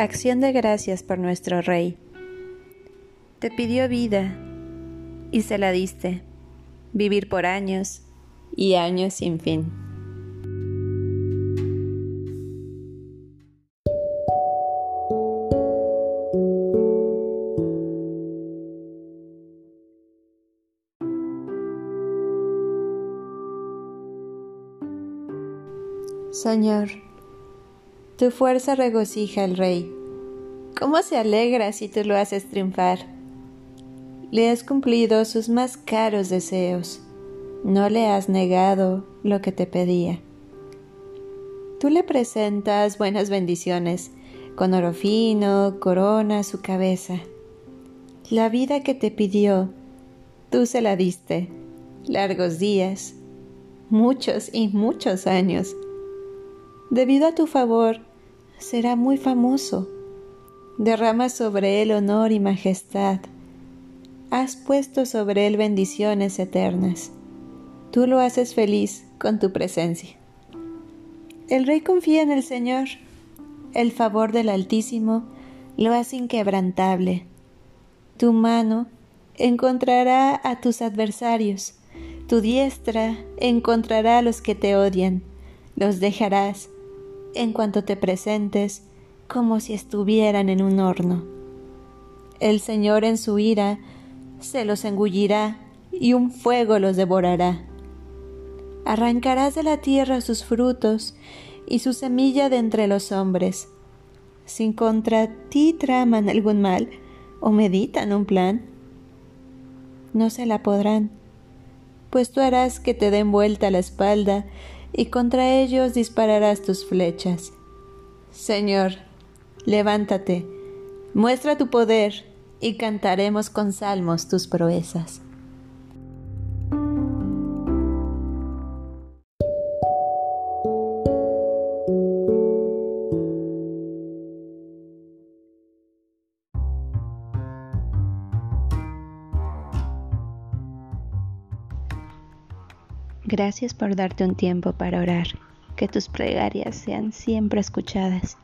Acción de gracias por nuestro Rey. Te pidió vida y se la diste, vivir por años y años sin fin. Señor, tu fuerza regocija al rey. ¿Cómo se alegra si tú lo haces triunfar? Le has cumplido sus más caros deseos. No le has negado lo que te pedía. Tú le presentas buenas bendiciones, con oro fino, corona su cabeza. La vida que te pidió, tú se la diste. Largos días, muchos y muchos años. Debido a tu favor, será muy famoso. Derrama sobre él honor y majestad. Has puesto sobre él bendiciones eternas. Tú lo haces feliz con tu presencia. El rey confía en el Señor. El favor del Altísimo lo hace inquebrantable. Tu mano encontrará a tus adversarios. Tu diestra encontrará a los que te odian. Los dejarás en cuanto te presentes como si estuvieran en un horno. El Señor en su ira se los engullirá y un fuego los devorará. Arrancarás de la tierra sus frutos y su semilla de entre los hombres. Si contra ti traman algún mal o meditan un plan, no se la podrán, pues tú harás que te den vuelta la espalda y contra ellos dispararás tus flechas. Señor, levántate, muestra tu poder y cantaremos con salmos tus proezas. Gracias por darte un tiempo para orar. Que tus plegarias sean siempre escuchadas.